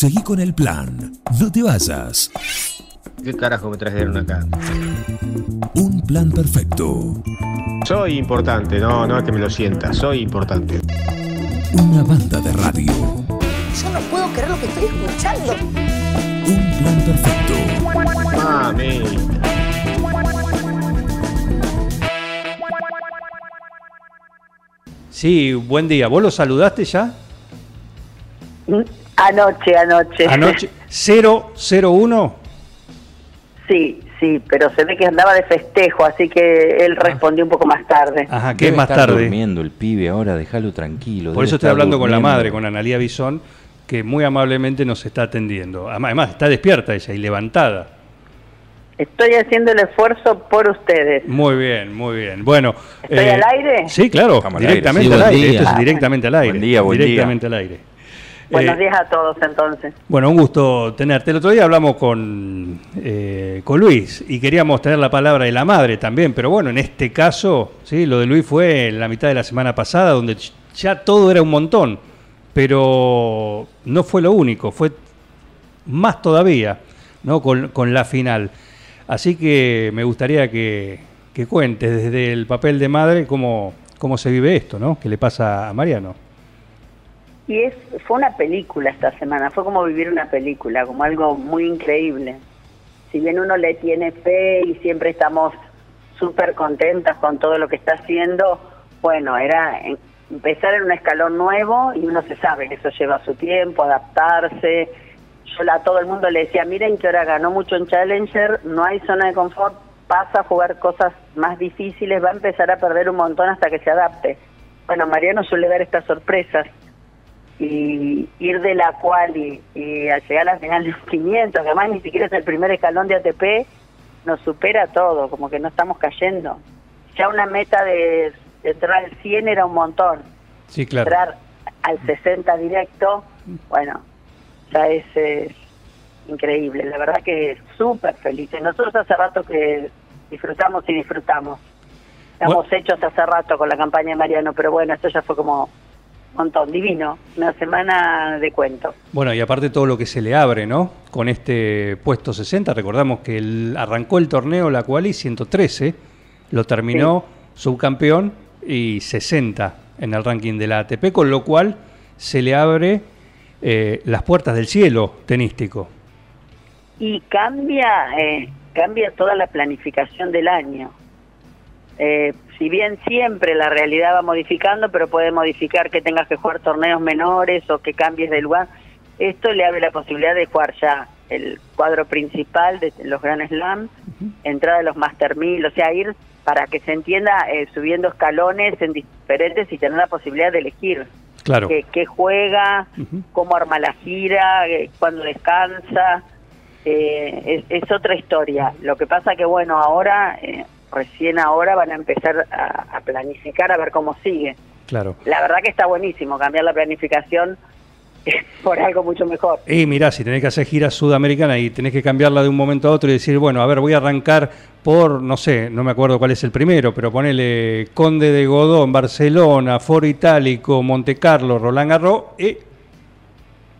Seguí con el plan. No te vayas. ¿Qué carajo me trajeron acá? Un plan perfecto. Soy importante, no, no es que me lo sienta, soy importante. Una banda de radio. Yo no puedo creer lo que estoy escuchando. Un plan perfecto. Mami. Sí, buen día. ¿Vos lo saludaste ya? Anoche, anoche. Anoche. 001. Sí, sí, pero se ve que andaba de festejo, así que él respondió un poco más tarde. Ajá, ¿qué es más estar tarde? durmiendo el pibe ahora, déjalo tranquilo. Por eso estoy hablando con la madre, con Analía Bisón, que muy amablemente nos está atendiendo. Además, está despierta ella y levantada. Estoy haciendo el esfuerzo por ustedes. Muy bien, muy bien. Bueno. eh, ¿Estoy al aire? Sí, claro, Estamos al directamente aire. al aire. día. Esto es directamente al aire. Buen día, buen día. directamente al aire. Buenos Eh, días a todos entonces. Bueno, un gusto tenerte. El otro día hablamos con, eh, con Luis y queríamos tener la palabra de la madre también, pero bueno, en este caso, sí, lo de Luis fue en la mitad de la semana pasada, donde ya todo era un montón, pero no fue lo único, fue más todavía, ¿no? Con, con la final. Así que me gustaría que, que cuentes desde el papel de madre cómo, cómo se vive esto, ¿no? ¿Qué le pasa a Mariano? Y es, fue una película esta semana, fue como vivir una película, como algo muy increíble. Si bien uno le tiene fe y siempre estamos súper contentas con todo lo que está haciendo, bueno, era empezar en un escalón nuevo y uno se sabe que eso lleva su tiempo, adaptarse. Yo a todo el mundo le decía, miren que ahora ganó mucho en Challenger, no hay zona de confort, pasa a jugar cosas más difíciles, va a empezar a perder un montón hasta que se adapte. Bueno, Mariano suele dar estas sorpresas y ir de la cual y, y a llegar a la final de los 500, que además ni siquiera es el primer escalón de ATP, nos supera todo, como que no estamos cayendo. Ya una meta de, de entrar al 100 era un montón, Sí, claro. entrar al 60 directo, bueno, ya es, es increíble, la verdad que súper felices. Nosotros hace rato que disfrutamos y disfrutamos. Estamos Bueno. hechos hace rato con la campaña de Mariano, pero bueno, esto ya fue como montón, divino, una semana de cuento. Bueno, y aparte todo lo que se le abre, ¿no? Con este puesto 60, recordamos que el- arrancó el torneo la Quali 113, lo terminó subcampeón y 60 en el ranking de la ATP, con lo cual se le abre eh, las puertas del cielo tenístico. y cambia eh, cambia toda la planificación del año. Eh, si bien siempre la realidad va modificando, pero puede modificar que tengas que jugar torneos menores o que cambies de lugar, esto le abre la posibilidad de jugar ya el cuadro principal de los Grand Slam, entrada de los Master 1000, o sea, ir para que se entienda eh, subiendo escalones en diferentes y tener la posibilidad de elegir Claro. qué, qué juega, cómo arma la gira, eh, cuándo descansa. eh, es, es otra historia. Lo que pasa que, bueno, ahora, eh, recién ahora van a empezar a, a planificar a ver cómo sigue. Claro. La verdad que está buenísimo cambiar la planificación por algo mucho mejor. Y mirá, si tenés que hacer gira sudamericana y tenés que cambiarla de un momento a otro y decir, bueno, a ver, voy a arrancar por, no sé, no me acuerdo cuál es el primero, pero ponele Conde de Godó en Barcelona, Foro Itálico, Monte Carlo, Roland Garros, y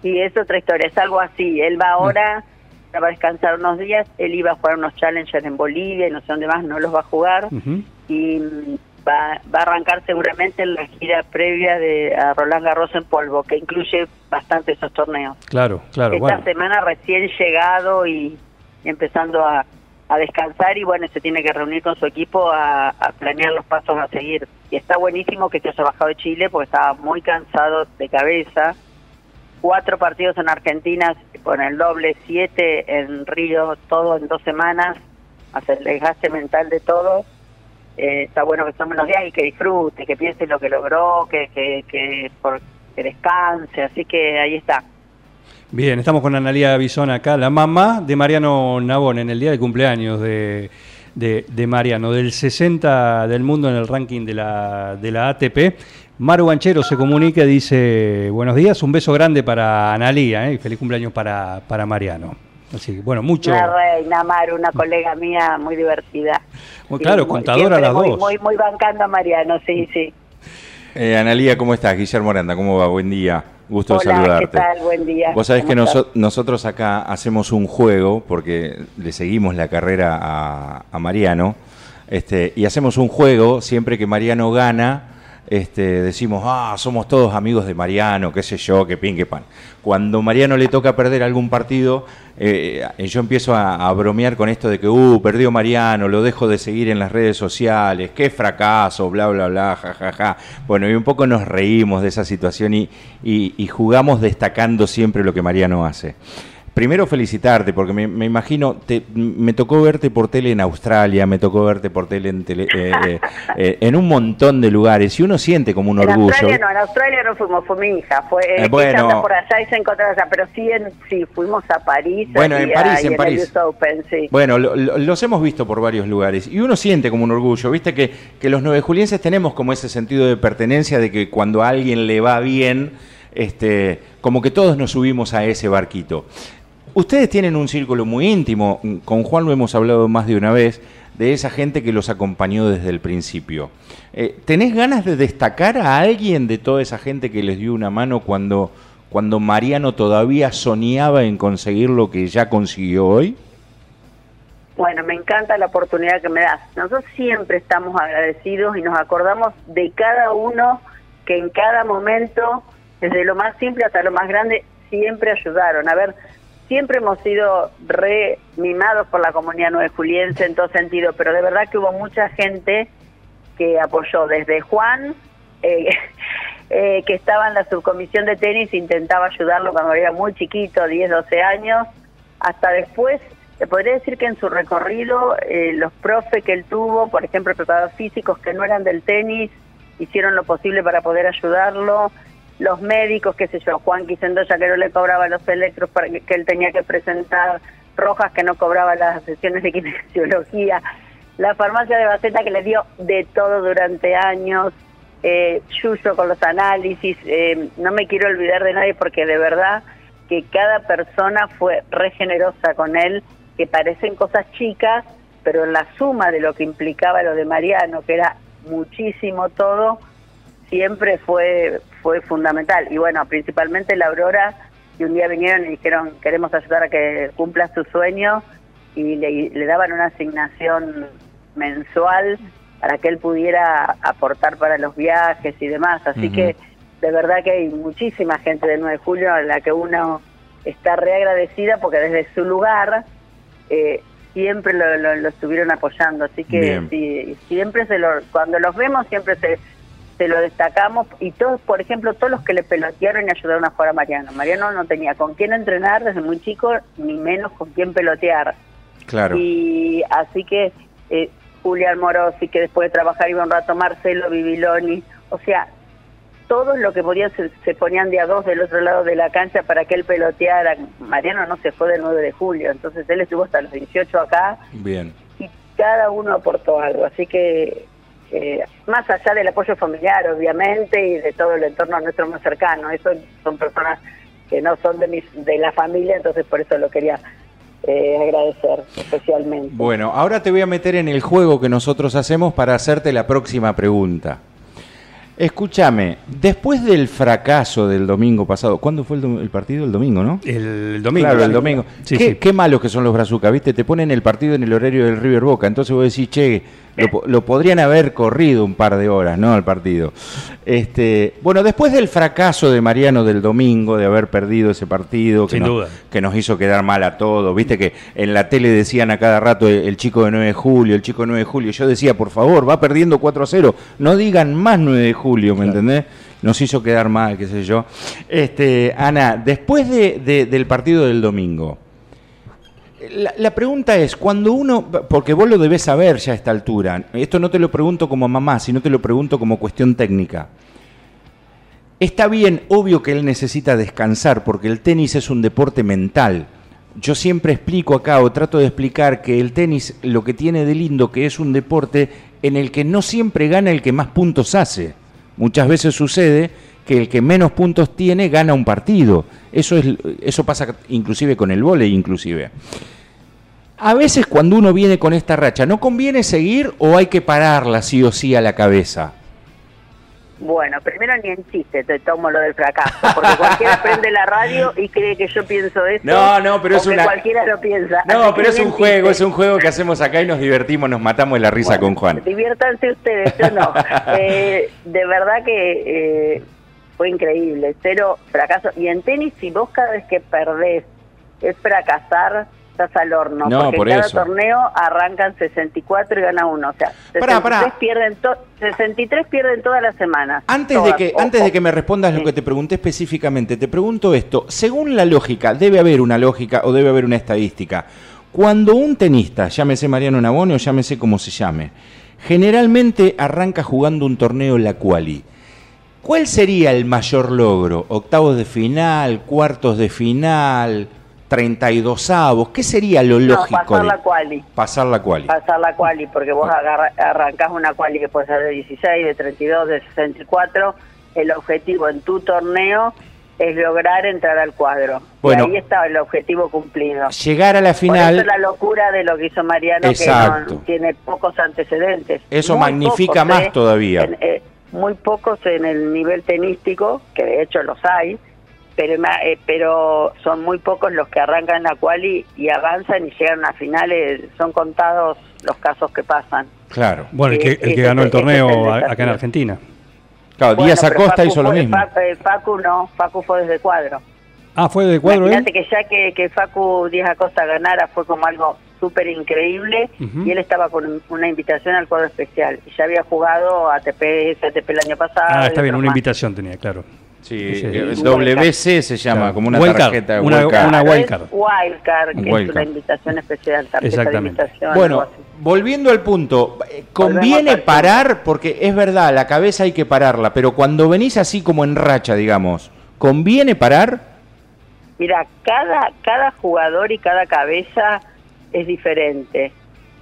Y es otra historia, es algo así. Él va ahora, va a descansar unos días, él iba a jugar unos challengers en Bolivia y no sé dónde más, no los va a jugar. y mm, va, va a arrancar seguramente en la gira previa de a Roland Garros en polvo, que incluye bastante esos torneos. claro, claro, Esta bueno. semana recién llegado y, y empezando a, a descansar y bueno, se tiene que reunir con su equipo a, a planear los pasos a seguir. Y está buenísimo que se haya bajado de Chile porque estaba muy cansado de cabeza. Cuatro partidos en Argentina con el doble, siete en Río, todo en dos semanas, hacer el desgaste mental de todo. Eh, está bueno que tomen los días y que disfrute, que piense lo que logró, que, que, que, que descanse, así que ahí está. Bien, estamos con Analía Bisón acá, la mamá de Mariano Nabón en el día de cumpleaños de, de, de Mariano, del 60 del mundo en el ranking de la, de la ATP. Maru Banchero se comunica y dice, buenos días, un beso grande para Analía ¿eh? y feliz cumpleaños para, para Mariano. Así que, bueno, mucho... Una reina, Maru, una colega mía muy divertida. Bueno, claro, contadora las muy, dos. Muy, muy bancando a Mariano, sí, sí. Eh, Analía, ¿cómo estás? Guillermo Aranda, ¿cómo va? Buen día. Gusto de Hola, saludarte. ¿qué tal? Buen día. Vos sabés que nosotros acá hacemos un juego, porque le seguimos la carrera a, a Mariano, este, y hacemos un juego, siempre que Mariano gana, este, decimos, ah, somos todos amigos de Mariano, qué sé yo, qué pin, qué pan. Cuando Mariano le toca perder algún partido, eh, yo empiezo a, bromear con esto de que, uh, perdió Mariano, lo dejo de seguir en las redes sociales, qué fracaso, bla, bla, bla, ja, ja, ja. Bueno, y un poco nos reímos de esa situación y jugamos destacando siempre lo que Mariano hace. Primero felicitarte, porque me, me imagino, te- me tocó verte por tele en Australia, me tocó verte por tele en, tele- eh, eh, eh, en un montón de lugares, y uno siente como un En orgullo. Australia no, en Australia no fuimos, fue mi hija, fue Eh, bueno. por allá y se encontró allá, pero sí, en, sí, fuimos a París. Bueno, en París, en París. Open, sí. Bueno, lo- lo- los hemos visto por varios lugares y uno siente como un orgullo, viste que, que los nueve julienses tenemos como ese sentido de pertenencia de que cuando a alguien le va bien, este, como que todos nos subimos a ese barquito. Ustedes tienen un círculo muy íntimo, con Juan lo hemos hablado más de una vez, de esa gente que los acompañó desde el principio. Eh, ¿Tenés ganas de destacar a alguien de toda esa gente que les dio una mano cuando, cuando Mariano todavía soñaba en conseguir lo que ya consiguió hoy? Bueno, me encanta la oportunidad que me das. Nosotros siempre estamos agradecidos y nos acordamos de cada uno que en cada momento, desde lo más simple hasta lo más grande, siempre ayudaron. A ver, siempre hemos sido re mimados por la comunidad nueve juliense en todo sentido, pero de verdad que hubo mucha gente que apoyó, desde Juan, eh, eh, que estaba en la subcomisión de tenis, intentaba ayudarlo cuando era muy chiquito, 10, 12 años, hasta después, te podría decir que en su recorrido, eh, los profes que él tuvo, por ejemplo, preparadores físicos que no eran del tenis, hicieron lo posible para poder ayudarlo, los médicos, qué sé yo, Juan Quisendoya que no le cobraba los electros para que, él tenía que presentar, Rojas que no cobraba las sesiones de kinesiología, la farmacia de Baceta que le dio de todo durante años, eh, Yuyo con los análisis, eh, no me quiero olvidar de nadie porque de verdad que cada persona fue re generosa con él, que parecen cosas chicas, pero en la suma de lo que implicaba lo de Mariano, que era muchísimo todo, siempre fue fue fundamental. Y bueno, principalmente la Aurora, que un día vinieron y dijeron, queremos ayudar a que cumpla su sueño, y le, le daban una asignación mensual para que él pudiera aportar para los viajes y demás. Así que de verdad que hay muchísima gente del 9 de julio a la que uno está reagradecida porque desde su lugar eh, siempre lo, lo- lo estuvieron apoyando. Así que sí, siempre se lo, cuando los vemos siempre se, se lo destacamos y todos, por ejemplo, todos los que le pelotearon y ayudaron a jugar a Mariano. Mariano no tenía con quién entrenar desde muy chico, ni menos con quién pelotear. Claro. Y así que eh, Julián Morosi, que después de trabajar iba un rato, Marcelo Bibiloni, o sea, todos los que podían se, se ponían de a dos del otro lado de la cancha para que él peloteara. Mariano no se fue del 9 de julio, entonces él estuvo hasta los 18 acá Bien. y cada uno aportó algo. Así que, eh, más allá del apoyo familiar, obviamente, y de todo el entorno nuestro más cercano, eso son personas que no son de, mis, de la familia, entonces por eso lo quería eh, agradecer especialmente. Bueno, ahora te voy a meter en el juego que nosotros hacemos para hacerte la próxima pregunta. Escúchame, después del fracaso del domingo pasado, ¿cuándo fue el, dom- el partido? El domingo, ¿no? El domingo. Claro, el domingo. Sí, qué, sí. qué malos que son los Brazucas, ¿viste? Te ponen el partido en el horario del River Boca. Entonces vos decís, che, lo, po- lo podrían haber corrido un par de horas, ¿no? El partido. Este, bueno, después del fracaso de Mariano del domingo, de haber perdido ese partido, que, Sin nos, duda. que nos hizo quedar mal a todos, ¿viste? Que en la tele decían a cada rato el, el chico de 9 de julio, el chico de 9 de julio. Yo decía, por favor, va perdiendo 4 a 0. No digan más 9 de julio, ¿me entendés? Nos hizo quedar mal, qué sé yo. Este, Ana, después de- de- del partido del domingo, la, pregunta es, cuando uno, porque vos lo debes saber ya a esta altura, esto no te lo pregunto como mamá, sino te lo pregunto como cuestión técnica. Está bien, obvio que él necesita descansar, porque el tenis es un deporte mental. Yo siempre explico acá, o trato de explicar, que el tenis lo que tiene de lindo, que es un deporte en el que no siempre gana el que más puntos hace. Muchas veces sucede que el que menos puntos tiene gana un partido. Eso, es, eso pasa inclusive con el vóley, inclusive. A veces cuando uno viene con esta racha, ¿no conviene seguir o hay que pararla sí o sí a la cabeza? Bueno, primero ni en chiste te tomo lo del fracaso, porque cualquiera prende la radio y cree que yo pienso eso. No, no, pero es una- cualquiera lo piensa. No, pero es un juego, chiste. es un juego que hacemos acá y nos divertimos, nos matamos de la risa con Juan. Diviértanse ustedes, yo no. Eh, de verdad que eh, fue increíble, cero fracaso. Y en tenis, si vos cada vez que perdés es fracasar, estás al horno. No, porque por cada eso. torneo arrancan 64 y gana uno. O sea, 63, Pará, pará. Pierden, to- 63 pierden todas las semanas. Antes de que, antes de que me respondas lo que te pregunté específicamente, te pregunto esto. Según la lógica, debe haber una lógica o debe haber una estadística. Cuando un tenista, llámese Mariano Nabone o llámese como se llame, generalmente arranca jugando un torneo la quali. ¿Cuál sería el mayor logro? ¿Octavos de final? ¿Cuartos de final? ¿32 avos? ¿Qué sería lo No, lógico? pasar de- la quali. Pasar la quali. pasar la quali, porque vos agarra- arrancás una quali que puede ser de 16, de 32, de 64. El objetivo en tu torneo es lograr entrar al cuadro. Bueno. y ahí está el objetivo cumplido. Llegar a la Por final. eso la locura de lo que hizo Mariano, Exacto. que no, tiene pocos antecedentes. Eso magnifica pocos, más ¿eh? todavía. En- eh, muy pocos en el nivel tenístico, que de hecho los hay, pero, eh, pero son muy pocos los que arrancan la quali y avanzan y llegan a finales. Son contados los casos que pasan. Claro. Bueno, el que, el que Ese- ganó el torneo acá en Argentina. Claro, Bueno, Díaz Acosta Facu hizo lo mismo. Eh, Facu no, Facu fue desde cuadro. Ah, fue de cuadro. Imagínate que ya que, que Facu Díaz Acosta ganara fue como algo súper increíble y él estaba con una invitación al cuadro especial. Y ya había jugado ATP, SATP el año pasado. Ah, está bien, una más. invitación tenía, claro. Sí, Sí, sí. WC se llama, Claro. como una Wildcard, tarjeta de una- wildcard. una wildcard. Wildcard, que es una invitación especial, tarjeta de Exactamente. invitación. Bueno, volviendo al punto, eh, conviene parar, porque es verdad, la cabeza hay que pararla, pero cuando venís así como en racha, digamos, ¿conviene parar? Mira, cada, cada jugador y cada cabeza es diferente.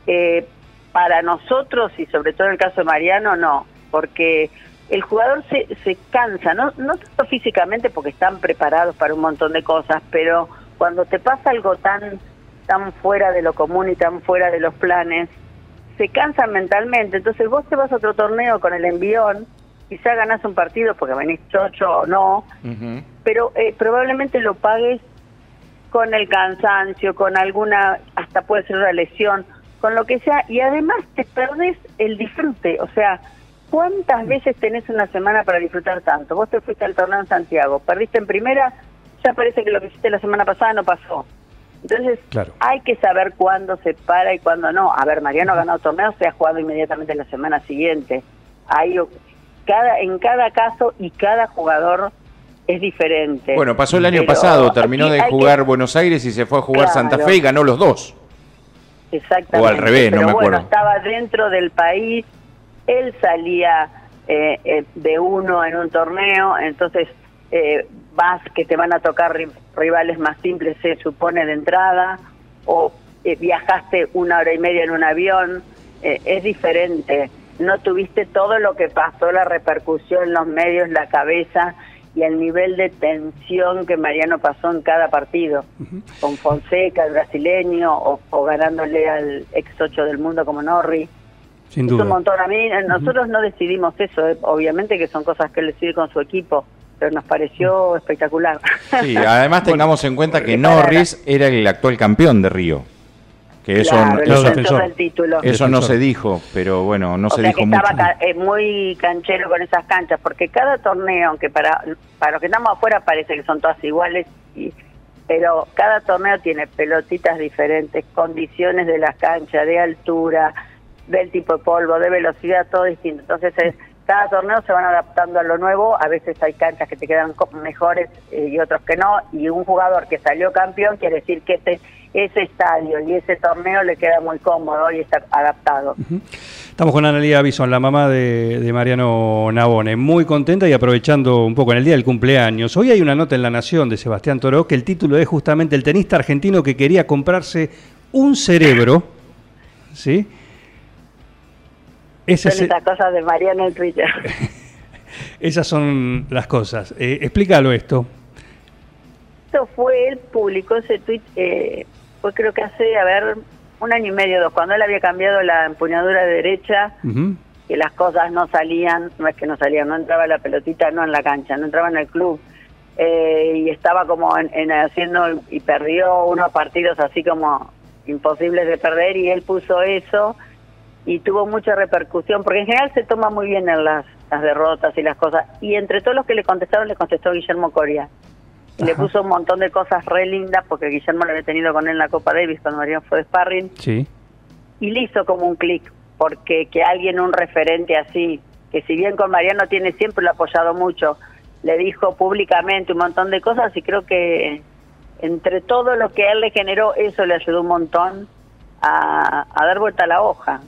Eh, para nosotros, y sobre todo en el caso de Mariano, no, porque el jugador se, se cansa, no, no tanto físicamente porque están preparados para un montón de cosas, pero cuando te pasa algo tan, tan fuera de lo común y tan fuera de los planes, se cansan mentalmente. Entonces vos te vas a otro torneo con el envión, quizá ganás un partido porque venís chocho o no, pero eh, probablemente lo pagues con el cansancio, con alguna, hasta puede ser una lesión, con lo que sea, y además te perdés el disfrute, o sea, ¿cuántas veces tenés una semana para disfrutar tanto? Vos te fuiste al torneo en Santiago, perdiste en primera, ya parece que lo que hiciste la semana pasada no pasó. Entonces, Claro. hay que saber cuándo se para y cuándo no. A ver, Mariano ha ganado torneos, se ha jugado inmediatamente la semana siguiente. Hay, cada, en cada caso y cada jugador es diferente. Bueno, pasó el año Pero pasado, terminó de que- jugar Buenos Aires y se fue a jugar Claro. Santa Fe y ganó los dos. Exactamente. O al revés, no me bueno, acuerdo. estaba dentro del país, él salía eh, eh, de uno en un torneo, entonces eh, vas que te van a tocar ri- rivales más simples, se supone de entrada, o eh, viajaste una hora y media en un avión, eh, es diferente. No tuviste todo lo que pasó, la repercusión, los medios, la cabeza y el nivel de tensión que Mariano pasó en cada partido, con Fonseca, el brasileño, o, o ganándole al ex 8 del mundo como Norri. Sin Es un duda. montón. A mí, nosotros no decidimos eso, eh, obviamente que son cosas que él decide con su equipo, pero nos pareció espectacular. Sí, además tengamos en cuenta que Norris era el actual campeón de Río. Que eso, Claro, el eso, defensor defensor del título. eso no se dijo, pero bueno, no o se sea dijo que mucho. estaba ca- eh, muy canchero con esas canchas, porque cada torneo, aunque para, para los que estamos afuera parece que son todas iguales, y, pero cada torneo tiene pelotitas diferentes, condiciones de las canchas, de altura, del tipo de polvo, de velocidad, todo distinto. Entonces, es- cada torneo se van adaptando a lo nuevo, a veces hay canchas que te quedan mejores eh, y otros que no, y un jugador que salió campeón quiere decir que este, ese estadio y ese torneo le queda muy cómodo y está adaptado. Estamos con Analia Bison, la mamá de, de Mariano Nabone, muy contenta y aprovechando un poco en el día del cumpleaños. Hoy hay una nota en La Nación de Sebastián Toro que el título es justamente el tenista argentino que quería comprarse un cerebro, ¿sí? Ese Son ce- esas cosas de Mariano en Twitter. esas son las cosas. Eh, explícalo esto. Esto fue, él publicó ese tweet, eh, fue creo que hace, a ver, un año y medio, dos, cuando él había cambiado la empuñadura derecha Ujú. que las cosas no salían, no es que no salían, no entraba la pelotita, no en la cancha, no entraba en el club. Eh, y estaba como en, en haciendo y perdió unos partidos así como imposibles de perder y él puso eso y tuvo mucha repercusión porque en general se toma muy bien en las, las derrotas y las cosas y entre todos los que le contestaron le contestó Guillermo Coria y le Ajá. puso un montón de cosas re lindas porque Guillermo lo había tenido con él en la Copa Davis cuando Mariano fue de sparring Sí. y le hizo como un clic, porque que alguien, un referente así, que si bien con Mariano tiene siempre lo ha apoyado mucho, le dijo públicamente un montón de cosas y creo que entre todo lo que él le generó, eso le ayudó un montón a, a dar vuelta a la hoja.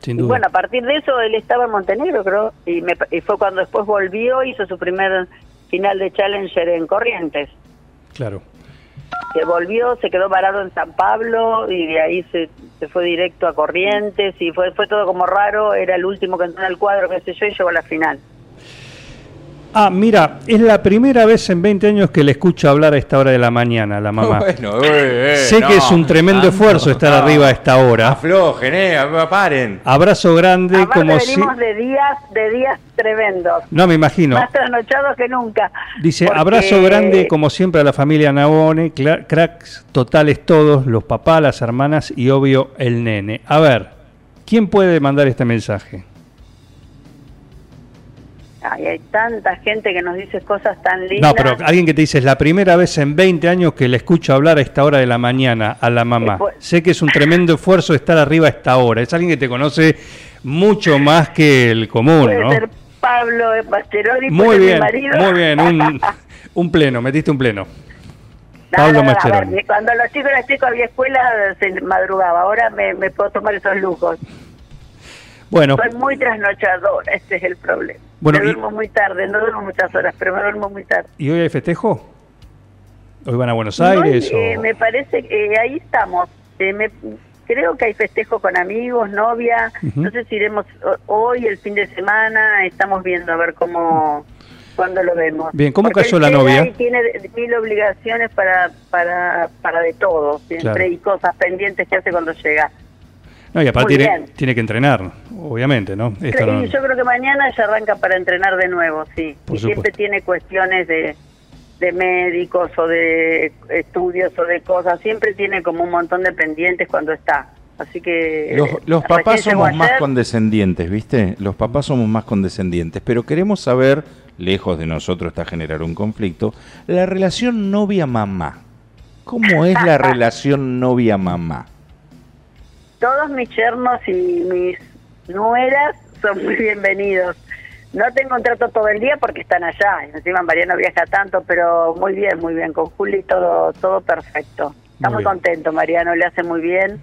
Sin Y duda. bueno, a partir de eso él estaba en Montenegro, creo, y, me- y fue cuando después volvió, hizo su primer final de Challenger en Corrientes Claro. se volvió, se quedó parado en San Pablo y de ahí se, se fue directo a Corrientes y fue fue todo como raro, era el último que entró en el cuadro, qué sé yo, y llegó a la final. Ah, mira, es la primera vez en 20 años que le escucho hablar a esta hora de la mañana la mamá. Bueno, eh, eh, sé no, que es un tremendo esfuerzo estar no. arriba a esta hora. Aflojen, eh, paren. Abrazo grande Aparte como si... venimos de días, de días tremendos, No, me imagino. más trasnochados que nunca. Dice, Porque- abrazo grande como siempre a la familia Nabone, cla- cracks totales todos, los papás, las hermanas y obvio el nene. A ver, ¿quién puede mandar este mensaje? Ay, hay tanta gente que nos dice cosas tan lindas. No, pero alguien que te dice, es la primera vez en 20 años que le escucho hablar a esta hora de la mañana a la mamá. Eh, pues- Sé que es un tremendo esfuerzo estar arriba a esta hora. Es alguien que te conoce mucho más que el común, Puede ¿no? ser Pablo Mascheroni, Muy ser mi bien, marido. muy bien, un, un pleno, metiste un pleno. No, Pablo no, cuando los chicos eran chicos había escuela, se madrugaba. Ahora me, me puedo tomar esos lujos. Bueno, Soy muy trasnochadora, este es el problema. Bueno, me y- duermo muy tarde, no duermo muchas horas, pero me duermo muy tarde. ¿y hoy hay festejo? ¿Hoy van a Buenos Y Aires? eh, o... me parece que eh, ahí estamos. Eh, me- creo que hay festejo con amigos, novia. No sé si iremos hoy, el fin de semana. Estamos viendo a ver cómo, cuándo lo vemos. Bien, ¿cómo Porque cayó la novia? Y tiene mil obligaciones para, para, para de todo, siempre. Claro. Y cosas pendientes que hace cuando llega. No, y aparte tiene, que entrenar, obviamente, ¿no? Esto Cre- no- y yo creo que mañana ya arranca para entrenar de nuevo, sí. Por y siempre tiene cuestiones de, de médicos o de estudios o de cosas. Siempre tiene como un montón de pendientes cuando está. Así que... Los, los recién papás somos más ayer. condescendientes, ¿viste? Los papás somos más condescendientes, pero queremos saber, lejos de nosotros está generar un conflicto, la relación novia-mamá. ¿Cómo es la relación novia-mamá? Todos mis yernos y mis nueras son muy bienvenidos. No tengo un trato todo el día porque están allá. Encima Mariano viaja tanto, pero muy bien, muy bien. Con Juli todo, todo perfecto. Está Muy contento, Mariano le hace muy bien.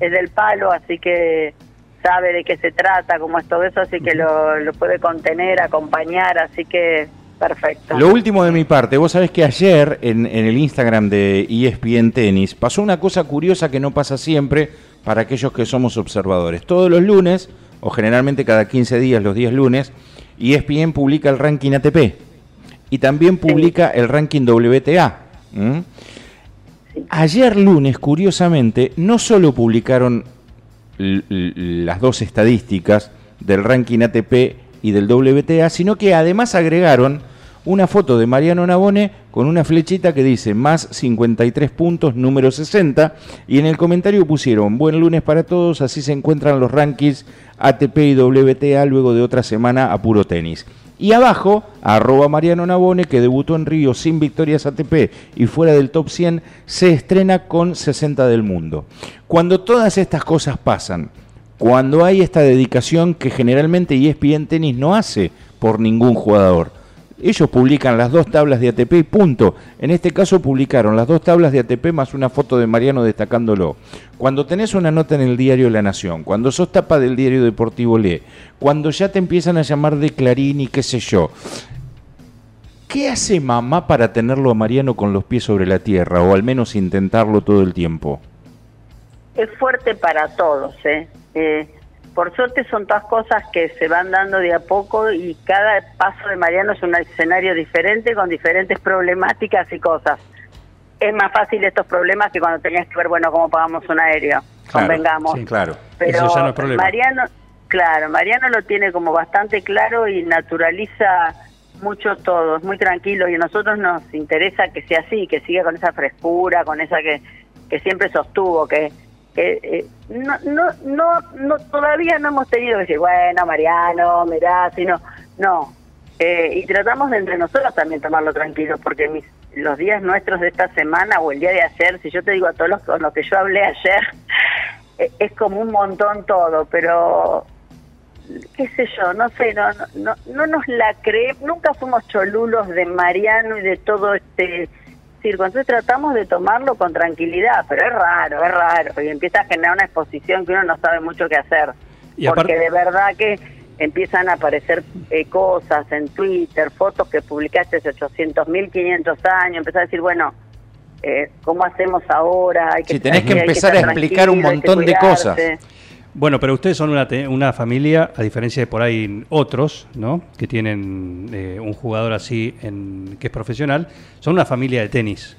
Es del palo, así que sabe de qué se trata, cómo es todo eso, así que lo, lo puede contener, acompañar, así que perfecto. Lo último de mi parte, vos sabés que ayer en, en el Instagram de ESPN Tenis pasó una cosa curiosa que no pasa siempre para aquellos que somos observadores. Todos los lunes, o generalmente cada 15 días, los días lunes, ESPN publica el ranking ATP y también publica el ranking WTA. Ayer lunes, curiosamente, no solo publicaron las dos estadísticas del ranking ATP y del WTA, sino que además agregaron una foto de Mariano Nabone con una flechita que dice más 53 puntos, número 60, y en el comentario pusieron buen lunes para todos, así se encuentran los rankings ATP y WTA luego de otra semana a puro tenis. Y abajo, arroba Mariano Nabone, que debutó en Río sin victorias ATP y fuera del top 100, se estrena con 60 del mundo. Cuando todas estas cosas pasan, cuando hay esta dedicación que generalmente ESPN Tenis no hace por ningún jugador, ellos publican las dos tablas de ATP y punto. En este caso publicaron las dos tablas de ATP más una foto de Mariano destacándolo. Cuando tenés una nota en el diario La Nación, cuando sos tapa del diario Deportivo Le, cuando ya te empiezan a llamar de Clarín y qué sé yo, ¿qué hace mamá para tenerlo a Mariano con los pies sobre la tierra o al menos intentarlo todo el tiempo? es fuerte para todos, ¿eh? Eh, Por suerte son todas cosas que se van dando de a poco y cada paso de Mariano es un escenario diferente con diferentes problemáticas y cosas. Es más fácil estos problemas que cuando tenías que ver, bueno, cómo pagamos un aéreo, Claro, convengamos. sí, Claro. Pero Eso ya no es problema. Mariano, claro. Mariano lo tiene como bastante claro y naturaliza mucho todo, es muy tranquilo y a nosotros nos interesa que sea así, que siga con esa frescura, con esa que, que siempre sostuvo, que, eh, no, no, no, no, todavía no hemos tenido que decir, bueno, Mariano, mirá, sino, no. Eh, y tratamos de entre nosotros también tomarlo tranquilo, porque mis, los días nuestros de esta semana o el día de ayer, si yo te digo a todos los con los que yo hablé ayer, eh, es como un montón todo, pero qué sé yo, no sé, no, no, no nos la creemos, nunca fuimos cholulos de Mariano y de todo este circo, entonces tratamos de tomarlo con tranquilidad, pero es raro, es raro, y empieza a generar una exposición que uno no sabe mucho qué hacer, Y porque de verdad que empiezan a aparecer eh, cosas en Twitter, fotos que publicaste hace 800 mil, 500 años, empezás a decir, bueno, eh, ¿cómo hacemos ahora? Hay Sí, tenés que empezar a explicar un que montón de cosas. Bueno, pero ustedes son una, una familia, a diferencia de por ahí otros, ¿no? Que tienen eh, un jugador así en, que es profesional, son una familia de tenis.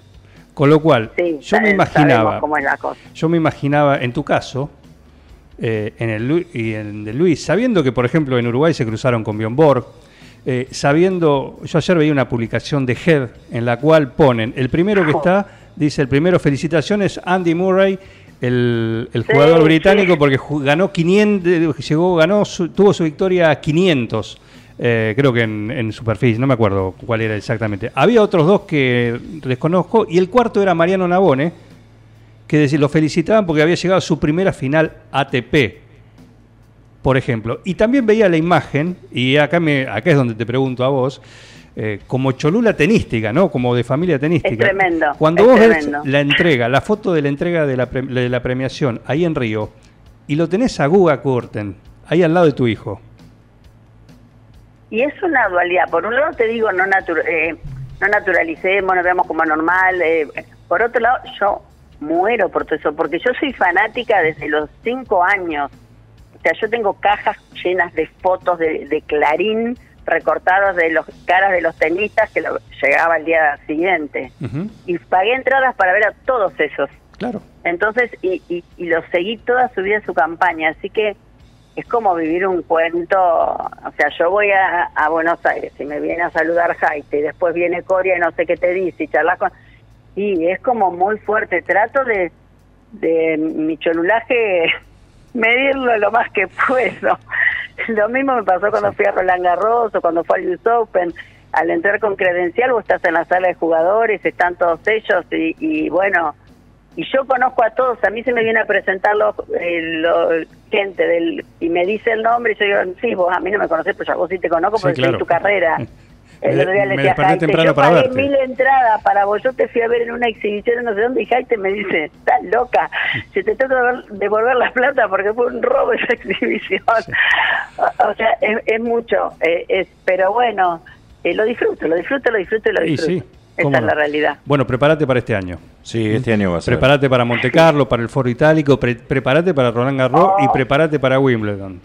Con lo cual, Sí, yo me imaginaba, cómo es la cosa. yo me imaginaba, en tu caso, eh, en el y en el Luis, sabiendo que, por ejemplo, en Uruguay se cruzaron con Bjorn Borg, eh, sabiendo, yo ayer veía una publicación de Head en la cual ponen, el primero que está, dice el primero, felicitaciones, Andy Murray, el, el Sí, jugador británico, sí. porque ganó 500, llegó, ganó, su- tuvo su victoria a 500. eh, creo que en, en superficie, no me acuerdo cuál era exactamente. Había otros dos que desconozco y el cuarto era Mariano Nabone, que decir, lo felicitaban porque había llegado a su primera final ATP, por ejemplo. Y también veía la imagen, y acá, me, acá es donde te pregunto a vos, eh, como cholula tenística, ¿no? Como de familia tenística. Es tremendo, Cuando es vos tremendo. ves la entrega, la foto de la entrega de la, pre- de la premiación ahí en Río, y lo tenés a Guga Kurten, ahí al lado de tu hijo. Y es una dualidad. Por un lado te digo, no, natu- eh, no naturalicemos, nos veamos como normal. eh, por otro lado, yo muero por todo eso, porque yo soy fanática desde los cinco años. O sea, yo tengo cajas llenas de fotos de, de Clarín recortados de los caras de los tenistas que lo, llegaba el día siguiente. Y pagué entradas para ver a todos esos. Claro. Entonces, y, y, y lo seguí toda su vida en su campaña, así que es como vivir un cuento, o sea, yo voy a, a Buenos Aires y me viene a saludar Jaite y después viene Coria y no sé qué te dice y charlas con... Y es como muy fuerte, trato de, de mi cholulaje medirlo lo más que puedo. Lo mismo me pasó cuando fui a Roland Garros o cuando fue al US Open. Al entrar con credencial, vos estás en la sala de jugadores, están todos ellos y, y bueno, y yo conozco a todos, a mí se me viene a presentar los, eh, gente del y me dice el nombre y yo digo, sí, vos a mí no me conocés, pero ya vos sí te conozco Sí, porque claro. seguí tu carrera. Me El otro día le decía temprano yo para pagué verte. mil entradas para vos, yo te fui a ver en una exhibición no sé dónde y Jaite me dice, estás loca, se te trata de devolver- devolver la plata porque fue un robo esa exhibición. O, o sea, es, es mucho, eh, es, pero bueno, eh, lo disfruto, lo disfruto, lo disfruto y lo Y disfruto. sí, Esa es la realidad. Bueno, prepárate para este año. Sí, este año va a ser. Prepárate para Monte Carlo, para el Foro Itálico, pre- prepárate para Roland Garros Oh. y prepárate para Wimbledon.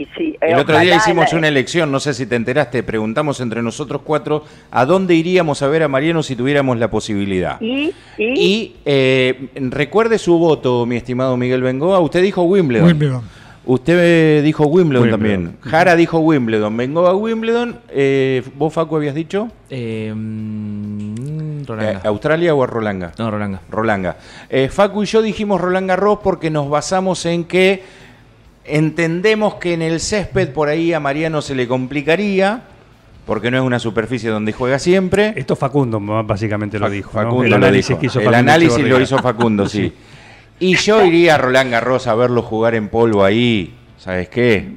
Y sí, El eh, otro día hicimos la- una elección, no sé si te enteraste, preguntamos entre nosotros cuatro a dónde iríamos a ver a Mariano si tuviéramos la posibilidad. Y, y, Y eh, recuerde su voto, mi estimado Miguel Bengoa. Usted dijo Wimbledon. Wimbledon. Usted eh, dijo Wimbledon, Wimbledon. también. Jara dijo Wimbledon. Bengoa Wimbledon. Eh, ¿Vos, Facu, habías dicho? Eh, mm, Rolanga. Eh, ¿Australia o a Rolanga? No, Rolanga. Rolanga. Eh, Facu y yo dijimos Roland Garros porque nos basamos en que entendemos que en el césped por ahí a Mariano se le complicaría, porque no es una superficie donde juega siempre. Esto Facundo básicamente lo dijo. ¿no? Facundo El lo análisis dijo. que hizo El Facundo análisis lo hizo Facundo, sí. Y yo iría a Roland Garros a verlo jugar en polvo ahí. ¿Sabes qué?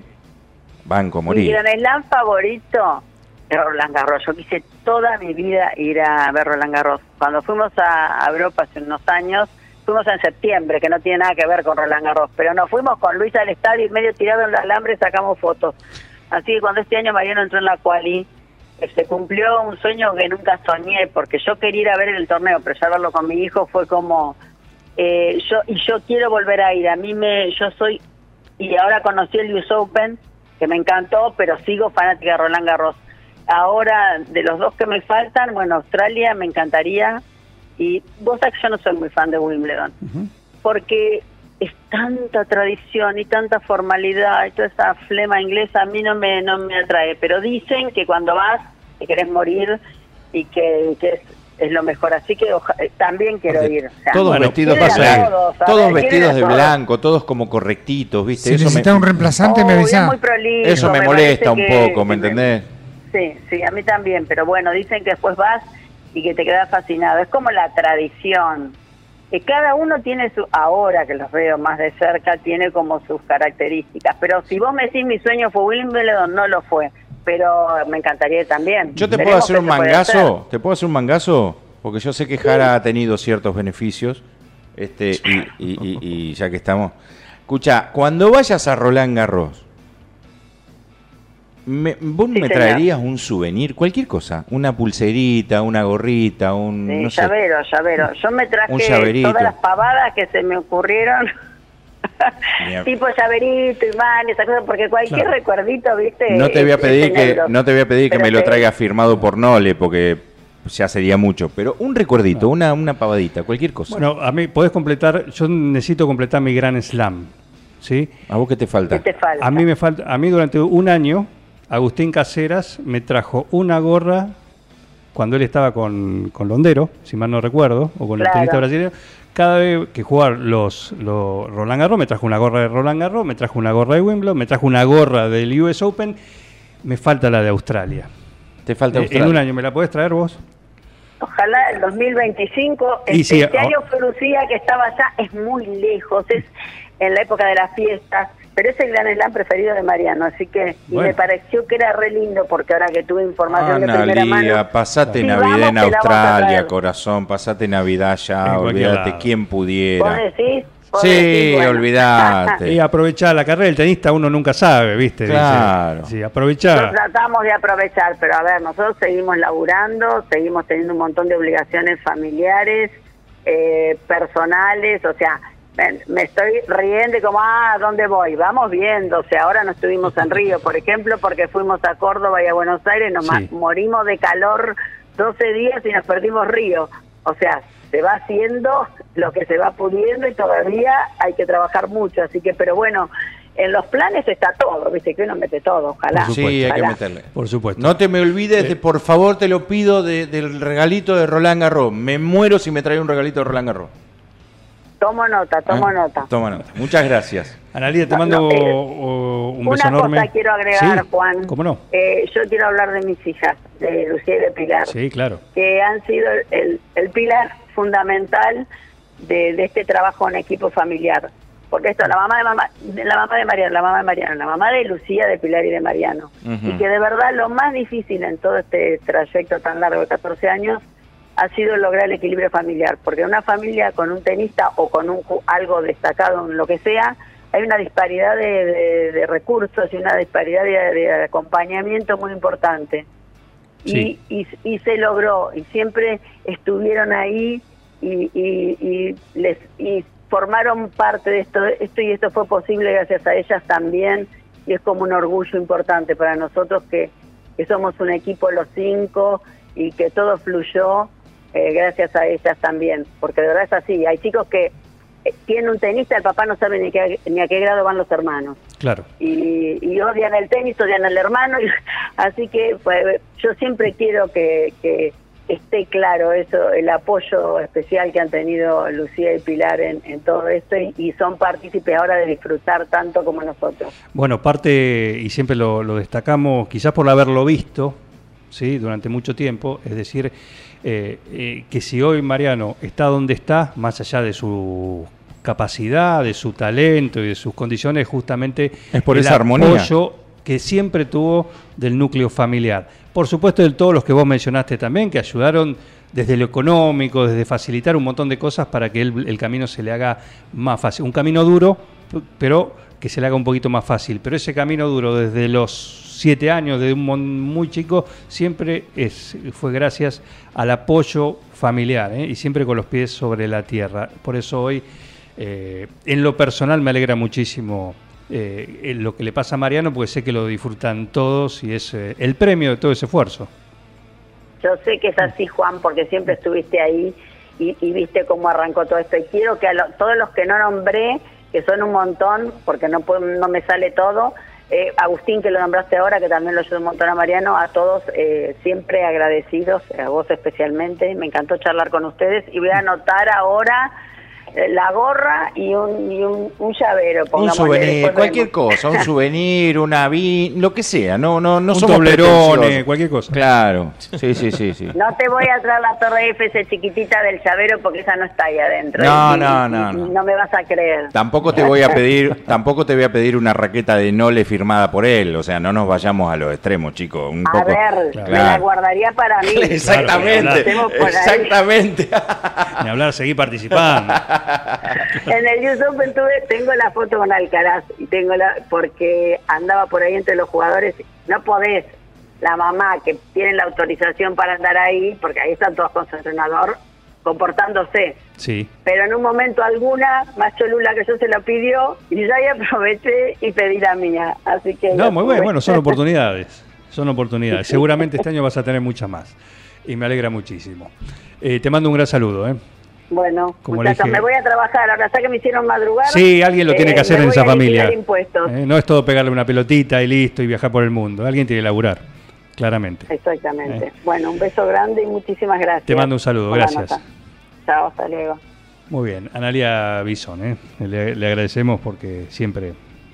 Banco, mi morir. gran slam favorito es Roland Garros. Yo quise toda mi vida ir a ver Roland Garros. Cuando fuimos a Europa hace unos años, fuimos en septiembre, que no tiene nada que ver con Roland Garros, pero nos fuimos con Luis al estadio y medio tirado en el alambre sacamos fotos. Así que cuando este año Mariano entró en la quali, se cumplió un sueño que nunca soñé, porque yo quería ir a ver el torneo, pero ya verlo con mi hijo fue como... eh, yo Y yo quiero volver a ir. A mí me... Yo soy... Y ahora conocí el US Open, que me encantó, pero sigo fanática de Roland Garros. Ahora, de los dos que me faltan, bueno, Australia me encantaría. Y vos sabés que yo no soy muy fan de Wimbledon, porque es tanta tradición y tanta formalidad y toda esa flema inglesa a mí no me, no me atrae. Pero dicen que cuando vas te querés morir y que, que es, es lo mejor. Así que oja- eh, también quiero Porque ir. O sea, todos bueno, vestidos todos, todos vestidos de todos. blanco, todos como correctitos, ¿viste? Si Eso necesita me, un reemplazante, me es avisa. muy prolijo, eso me me molesta un poco, ¿me que entendés? Sí, sí, a mí también, pero bueno, dicen que después vas y que te quedas fascinado. Es como la tradición. Que cada uno tiene su, ahora que los veo más de cerca, tiene como sus características. Pero si vos me decís mi sueño fue Wimbledon, no lo fue. Pero me encantaría también. Yo te puedo hacer un mangazo, te puedo hacer un mangazo, porque yo sé que Jara ha tenido ciertos beneficios, este, y, y- y- y ya que estamos. Escucha, cuando vayas a Roland Garros, me, ¿vos Sí, me señor. traerías un souvenir? Cualquier cosa, una pulserita, una gorrita, un... Sí, no sé. llavero, llavero. Yo me traje Un todas las pavadas que se me ocurrieron. Tipo llaverito, imán, esa cosa, porque cualquier Claro. recuerdito, viste. No te voy a pedir que no te voy a pedir que me lo traiga firmado por Nole porque ya sería mucho, pero un recuerdito, una una pavadita, cualquier cosa. Bueno, a mí podés completar, yo necesito completar mi gran slam, ¿sí? ¿A vos qué te falta? ¿Qué te falta? A mí me falta, a mí durante un año, Agustín Caseras me trajo una gorra cuando él estaba con, con Londero, si mal no recuerdo, o con el tenista brasileño. Cada vez que jugar los, los Roland Garros, me trajo una gorra de Roland Garros, me trajo una gorra de Wimbledon, me trajo una gorra del US Open, me falta la de Australia. Te falta Eh, en Australia. un año, ¿me la podés traer vos? Ojalá el 2025. Y Este, sí, este ah- año fue Lucía, que estaba allá, es muy lejos, es en la época de las fiestas, pero es el gran slam preferido de Mariano, así que y me pareció que era re lindo, porque ahora que tuve información de primera Analia, mano... pasate Navidad vamos, en Australia, corazón, pasate Navidad ya, olvídate lado. quién ¿Vos pudiera. decís? ¿Vos Sí, decís? Bueno. olvidate. Y aprovechar la carrera del tenista uno nunca sabe, ¿viste? Claro. sí, aprovechar. tratamos de aprovechar, pero a ver, nosotros seguimos laburando, seguimos teniendo un montón de obligaciones familiares, eh, personales, o sea, me, me estoy riendo y como, ah, ¿a ¿dónde voy? Vamos viendo, o sea, ahora no estuvimos en Río, por ejemplo, porque fuimos a Córdoba y a Buenos Aires, nos Sí. morimos de calor 12 días y nos perdimos Río. O sea, se va haciendo lo que se va pudiendo y todavía hay que trabajar mucho, así que, pero bueno, en los planes está todo, viste que uno mete todo, ojalá. Sí, hay que meterle. Por supuesto. No te me olvides, de, por favor, te lo pido, de- del regalito de Roland Garros. Me muero si me trae un regalito de Roland Garros. Tomo nota, tomo ¿Eh? nota. Toma nota. Muchas gracias. Analia, te mando no, eh, o- un beso Una enorme. cosa quiero agregar, Sí, Juan. ¿Cómo no? Eh, yo quiero hablar de mis hijas, de Lucía y de Pilar, Sí, claro. que han sido el, el pilar fundamental de, de este trabajo en equipo familiar. Porque esto, la mamá de mamá, de la mamá de Mariano, la mamá de Mariano, la mamá de Lucía, de Pilar y de Mariano. Y que de verdad lo más difícil en todo este trayecto tan largo de 14 años ha sido lograr el equilibrio familiar, porque una familia con un tenista o con un algo destacado en lo que sea, hay una disparidad de, de- de recursos y una disparidad de, de acompañamiento muy importante. Sí. Y, y, y se logró, y siempre estuvieron ahí y, y, y les y formaron parte de esto, esto y esto fue posible gracias a ellas también, y es como un orgullo importante para nosotros que, que somos un equipo los cinco y que todo fluyó eh, gracias a ellas también, porque de verdad es así, hay chicos que eh, tienen un tenista, el papá no sabe ni, qué, ni a qué grado van los hermanos Claro. y, y odian el tenis, odian al hermano, y- así que pues, yo siempre quiero que, que esté claro eso, el apoyo especial que han tenido Lucía y Pilar en, en todo esto y, y son partícipes ahora de disfrutar tanto como nosotros. Bueno, parte, y siempre lo, lo destacamos, quizás por haberlo visto, ¿sí? Durante mucho tiempo, es decir, eh, eh, que si hoy Mariano está donde está, más allá de su capacidad, de su talento y de sus condiciones, justamente Es por el esa armonía. apoyo que siempre tuvo del núcleo familiar. Por supuesto, de todos los que vos mencionaste también, que ayudaron desde lo económico, desde facilitar un montón de cosas para que el, el camino se le haga más fácil. Un camino duro, pero que se le haga un poquito más fácil. Pero ese camino duro desde los siete años, desde un muy chico, siempre es, fue gracias al apoyo familiar ¿eh? y siempre con los pies sobre la tierra. Por eso hoy, eh, en lo personal, me alegra muchísimo eh, lo que le pasa a Mariano, porque sé que lo disfrutan todos y es eh, el premio de todo ese esfuerzo. Yo sé que es así, Juan, porque siempre estuviste ahí y, y viste cómo arrancó todo esto. Y quiero que a lo- todos los que no nombré que son un montón, porque no, no me sale todo. Eh, Agustín, que lo nombraste ahora, que también lo ayudó un montón a Mariano, a todos eh, siempre agradecidos, a vos especialmente. Me encantó charlar con ustedes y voy a anotar ahora la gorra y un, y un, un llavero. Un souvenir, cualquier cosa, un souvenir, una vi, lo que sea, no, no, no Un somos toblerone, pretenciosos. cualquier cosa. Claro, sí, sí, sí, sí. No te voy a traer la torre Eiffel chiquitita del llavero porque esa no está ahí adentro. No, Y- no, no, y no. No me vas a creer. Tampoco te voy a pedir, tampoco te voy a pedir una raqueta de Nole firmada por él, o sea, no nos vayamos a los extremos, chicos, un A poco. ver, Claro. me la guardaría para mí. Exactamente, exactamente. Ni hablar, seguí participando. En el Open tuve, tengo la foto con Alcaraz y tengo la porque andaba por ahí entre los jugadores. No podés, la mamá que tiene la autorización para andar ahí, porque ahí están todos con su entrenador comportándose. Sí. Pero en un momento alguna, más cholula que yo se lo pidió y yo ahí aproveché y pedí la mía. Así que No, muy bueno, bueno, son oportunidades. Son oportunidades. Seguramente este año vas a tener muchas más. Y me alegra muchísimo. Eh, te mando un gran saludo. ¿eh? Bueno, muchachos, me voy a trabajar. Ahora sé que me hicieron madrugar. Sí, alguien lo tiene eh, que hacer me en esa familia. Eh, no es todo pegarle una pelotita y listo y viajar por el mundo. Alguien tiene que laburar, claramente. Exactamente. Eh. Bueno, un beso grande y muchísimas gracias. Te mando un saludo, gracias. nota. Chao, hasta luego. Muy bien, Analia Bison, ¿eh? le, le agradecemos porque siempre,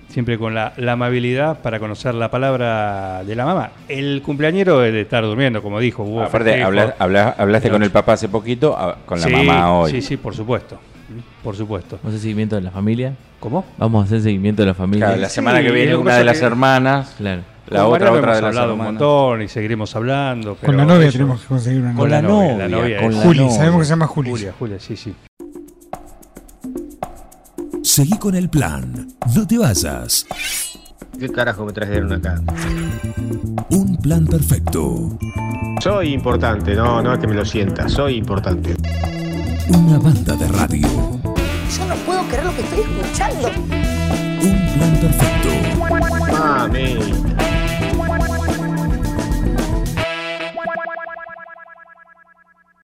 siempre con la, la amabilidad para conocer la palabra de la mamá. El cumpleañero debe estar durmiendo, como dijo. Hubo Aparte, festejo. habla- habla- hablaste con el papá hace poquito, a- con la Sí, mamá hoy. Sí, sí, por supuesto. Por supuesto. Vamos a hacer seguimiento de la familia. ¿Cómo? Vamos a hacer seguimiento de la familia. Claro, la Sí, semana que viene una de las que- hermanas, Claro. la Con otra otra de hemos las hablado un montón y seguiremos hablando. Con la novia tenemos que conseguir una Con novia. la novia, novia, la novia con es- la Juli, novia. sabemos que se llama Juli. Julia, Julia, sí, sí. Seguí con el plan. No te vayas. ¿Qué carajo me trajeron acá? Un plan perfecto. Soy importante, no, no es que me lo sienta, soy importante. Una banda de radio. Yo no puedo creer lo que estoy escuchando. Un plan perfecto. Mami.